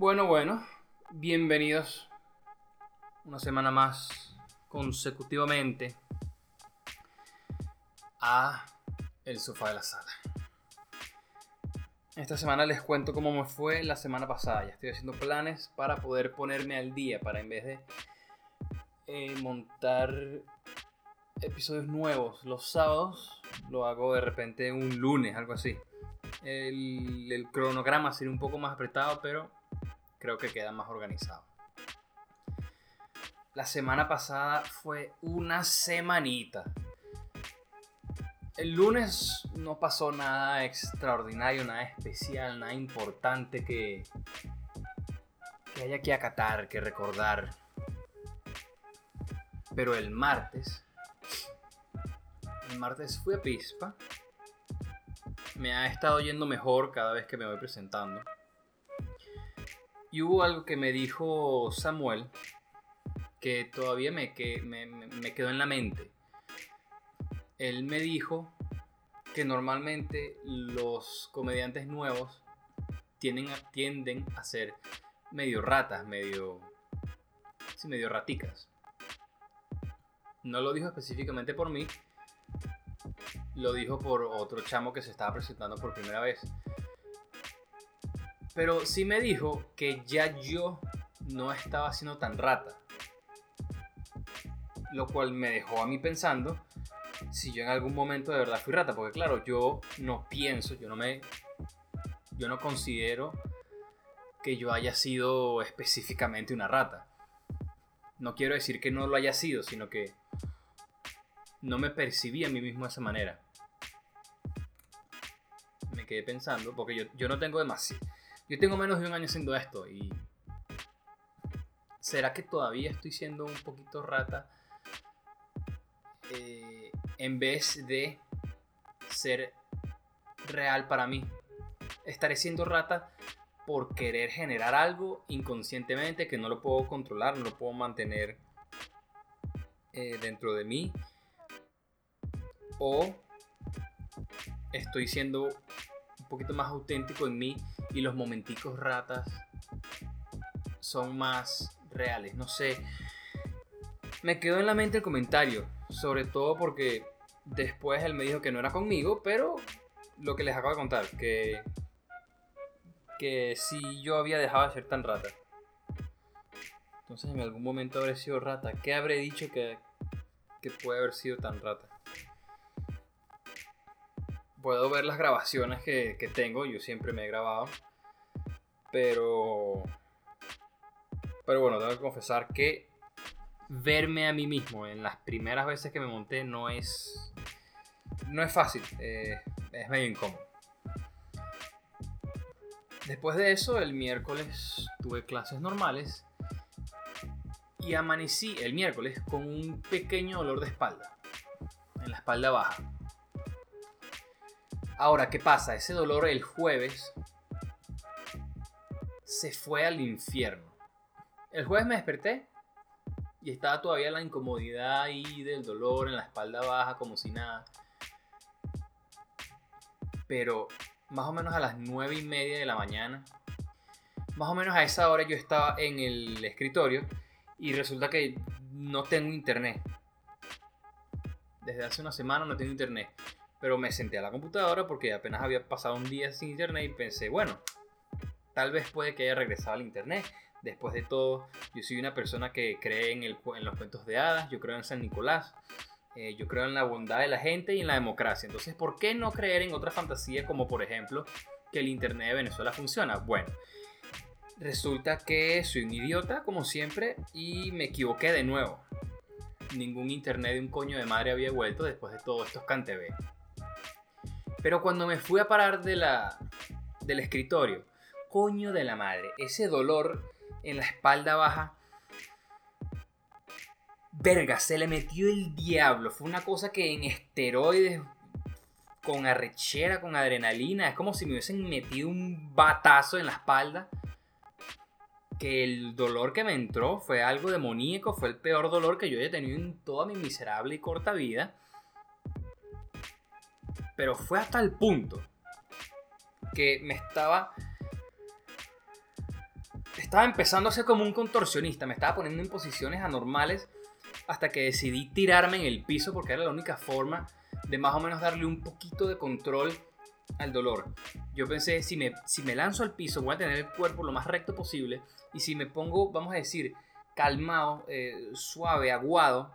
Bueno, bueno, bienvenidos una semana más consecutivamente a El Sofá de la Sala. Esta semana les cuento cómo me fue la semana pasada. Ya estoy haciendo planes para poder ponerme al día, para en vez de eh, montar episodios nuevos los sábados, lo hago de repente un lunes, algo así. El, el cronograma sería un poco más apretado, pero creo que queda más organizado. La semana pasada fue una semanita. El lunes no pasó nada extraordinario, nada especial, nada importante que, que haya que acatar, que recordar. Pero el martes, el martes fui a Pispa. Me ha estado yendo mejor cada vez que me voy presentando. Y hubo algo que me dijo Samuel que todavía me, que, me, quedó en la mente. Él me dijo que normalmente los comediantes nuevos tienden tienden a ser medio ratas, medio, sí, medio raticas. No lo dijo específicamente por mí, lo dijo por otro chamo que se estaba presentando por primera vez. Pero sí me dijo que ya yo no estaba siendo tan rata. Lo cual me dejó a mí pensando si yo en algún momento de verdad fui rata. Porque claro, yo no pienso, yo no me... Yo no considero que yo haya sido específicamente una rata. No quiero decir que no lo haya sido, sino que no me percibí a mí mismo de esa manera. Me quedé pensando, porque yo, yo no tengo demasiado yo tengo menos de un año haciendo esto y... ¿Será que todavía estoy siendo un poquito rata? Eh, en vez de ser real para mí. Estaré siendo rata por querer generar algo inconscientemente que no lo puedo controlar, no lo puedo mantener eh, dentro de mí. O estoy siendo poquito más auténtico en mí y los momenticos ratas son más reales. No sé. Me quedó en la mente el comentario, sobre todo porque después él me dijo que no era conmigo, pero lo que les acabo de contar, que que si yo había dejado de ser tan rata. Entonces en algún momento habré sido rata. ¿Qué habré dicho que, que puede haber sido tan rata? Puedo ver las grabaciones que, tengo, yo siempre me he grabado, pero, pero bueno, tengo que confesar que verme a mí mismo en las primeras veces que me monté no es, no es fácil, eh, es medio incómodo. Después de eso, el miércoles tuve clases normales y amanecí el miércoles con un pequeño dolor de espalda, en la espalda baja Ahora, ¿qué pasa? Ese dolor el jueves se fue al infierno. El jueves me desperté y estaba todavía la incomodidad ahí del dolor en la espalda baja, como si nada. Pero más o menos a las nueve y media de la mañana, más o menos a esa hora yo estaba en el escritorio y resulta que no tengo internet. Desde hace una semana no tengo internet. Pero me senté a la computadora porque apenas había pasado un día sin internet y pensé, bueno, tal vez puede que haya regresado al internet. Después de todo, yo soy una persona que cree en, en los cuentos de hadas, yo creo en San Nicolás, eh, yo creo en la bondad de la gente y en la democracia. Entonces, ¿por qué no creer en otra fantasía como por ejemplo que el internet de Venezuela funciona? Bueno, resulta que soy un idiota como siempre y me equivoqué de nuevo. Ningún internet de un coño de madre había vuelto después de todos estos cantebé. Pero cuando me fui a parar de la, del escritorio, coño de la madre, ese dolor en la espalda baja, verga, se le metió el diablo. Fue una cosa que en esteroides, con arrechera, con adrenalina, es como si me hubiesen metido un batazo en la espalda. Que el dolor que me entró fue algo demoníaco, fue el peor dolor que yo haya tenido en toda mi miserable y corta vida. Pero fue hasta el punto que me estaba estaba empezando a ser como un contorsionista, me estaba poniendo en posiciones anormales hasta que decidí tirarme en el piso porque era la única forma de más o menos darle un poquito de control al dolor. Yo pensé, si me, si me lanzo al piso voy a tener el cuerpo lo más recto posible y si me pongo, vamos a decir, calmado, eh, suave, aguado,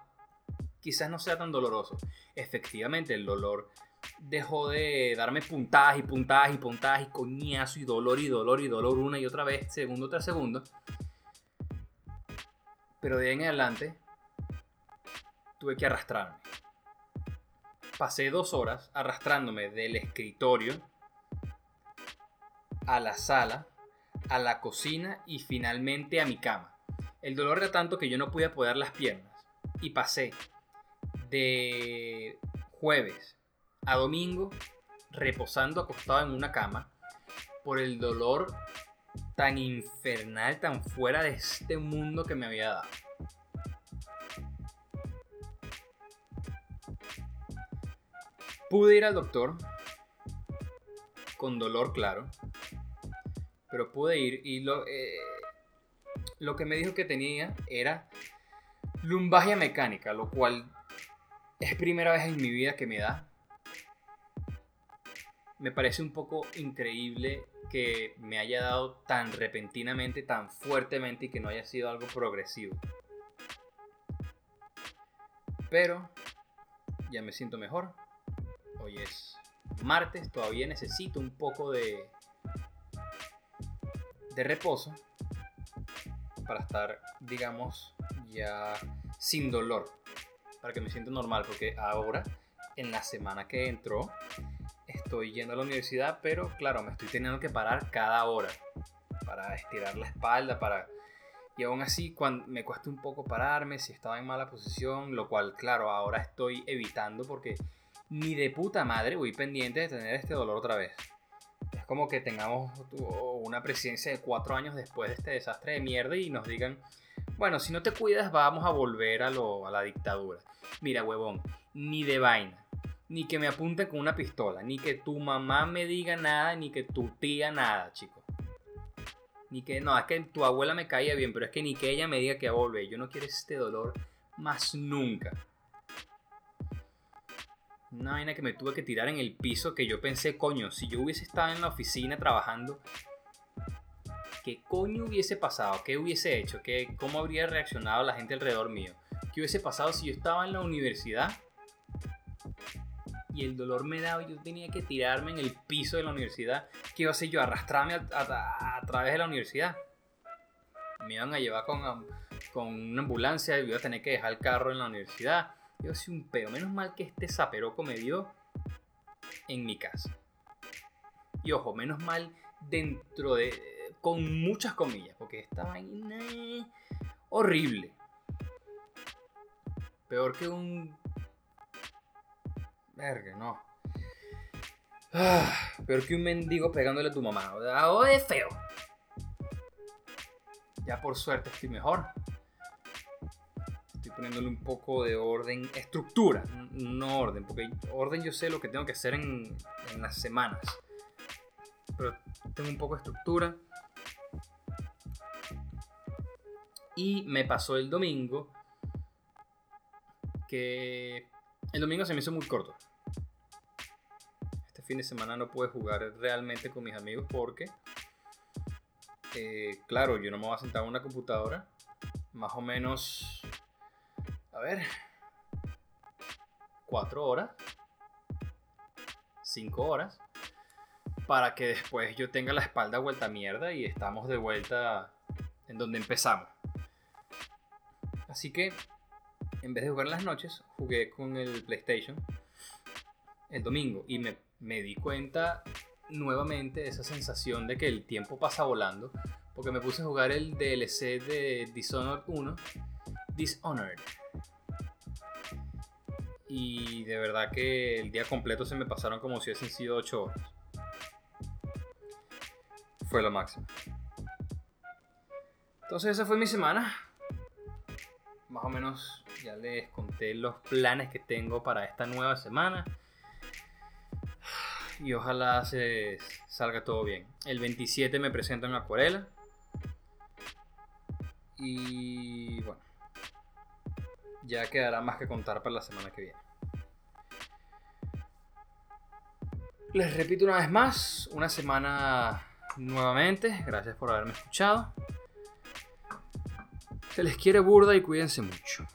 quizás no sea tan doloroso. Efectivamente, el dolor dejó de darme puntadas y puntadas y puntadas y coñazo y dolor y dolor y dolor una y otra vez, segundo tras segundo. Pero de ahí en adelante tuve que arrastrarme. Pasé dos horas arrastrándome del escritorio a la sala, a la cocina y finalmente a mi cama. El dolor era tanto que yo no podía apoyar las piernas. Y pasé de jueves a domingo reposando acostado en una cama por el dolor tan infernal, tan fuera de este mundo que me había dado. Pude ir al doctor con dolor, claro, pero pude ir y lo, eh, lo que me dijo que tenía era lumbagia mecánica, lo cual es primera vez en mi vida que me da. Me parece un poco increíble que me haya dado tan repentinamente, tan fuertemente y que no haya sido algo progresivo. Pero ya me siento mejor. Hoy es martes, todavía necesito un poco de de reposo para estar, digamos, ya sin dolor para que me sienta normal, porque ahora, en la semana que entró, estoy yendo a la universidad, pero claro, me estoy teniendo que parar cada hora para estirar la espalda, para... Y aún así, cuando me cuesta un poco pararme, si estaba en mala posición, lo cual, claro, ahora estoy evitando porque ni de puta madre voy pendiente de tener este dolor otra vez. Es como que tengamos una presidencia de cuatro años después de este desastre de mierda y nos digan, bueno, si no te cuidas vamos a volver a, lo, a la dictadura. Mira, huevón, ni de vaina. Ni que me apunten con una pistola. Ni que tu mamá me diga nada. Ni que tu tía nada, chico. Ni que, no, es que tu abuela me caía bien. Pero es que ni que ella me diga que volver. Yo no quiero este dolor más nunca. Una vaina que me tuve que tirar en el piso que yo pensé, coño, si yo hubiese estado en la oficina trabajando, ¿qué coño hubiese pasado? ¿Qué hubiese hecho? ¿Qué, ¿Cómo habría reaccionado la gente alrededor mío? ¿Qué hubiese pasado si yo estaba en la universidad y el dolor me daba y yo tenía que tirarme en el piso de la universidad? ¿Qué iba a hacer yo? ¿Arrastrarme a, través de la universidad? Me iban a llevar con, una ambulancia y iba a tener que dejar el carro en la universidad. Yo soy un pedo. Menos mal que este zaperoco me dio en mi casa. Y ojo, menos mal dentro de. con muchas comillas, porque estaba horrible. Peor que un. No. Ah, peor que un mendigo pegándole a tu mamá. O es feo. Ya por suerte estoy mejor. Estoy poniéndole un poco de orden, estructura, no orden, porque orden yo sé lo que tengo que hacer en, en las semanas. Pero tengo un poco de estructura. Y me pasó el domingo que el domingo se me hizo muy corto. Fin de semana no pude jugar realmente con mis amigos porque, eh, claro, yo no me voy a sentar en una computadora. Más o menos, a ver, cuatro horas, cinco horas, para que después yo tenga la espalda vuelta a mierda y estamos de vuelta en donde empezamos. Así que en vez de jugar en las noches, jugué con el PlayStation el domingo y me, me di cuenta nuevamente de esa sensación de que el tiempo pasa volando, porque me puse a jugar el DLC de Dishonored 1, Dishonored. Y de verdad que el día completo se me pasaron como si hubiesen sido 8 horas. Fue lo máximo. Entonces esa fue mi semana. Más o menos ya les conté los planes que tengo para esta nueva semana. Y ojalá se salga todo bien. El 27 me presento en Acuarela. Y bueno, ya quedará más que contar para la semana que viene. Les repito una vez más, una semana nuevamente. Gracias por haberme escuchado. Se les quiere burda y cuídense mucho.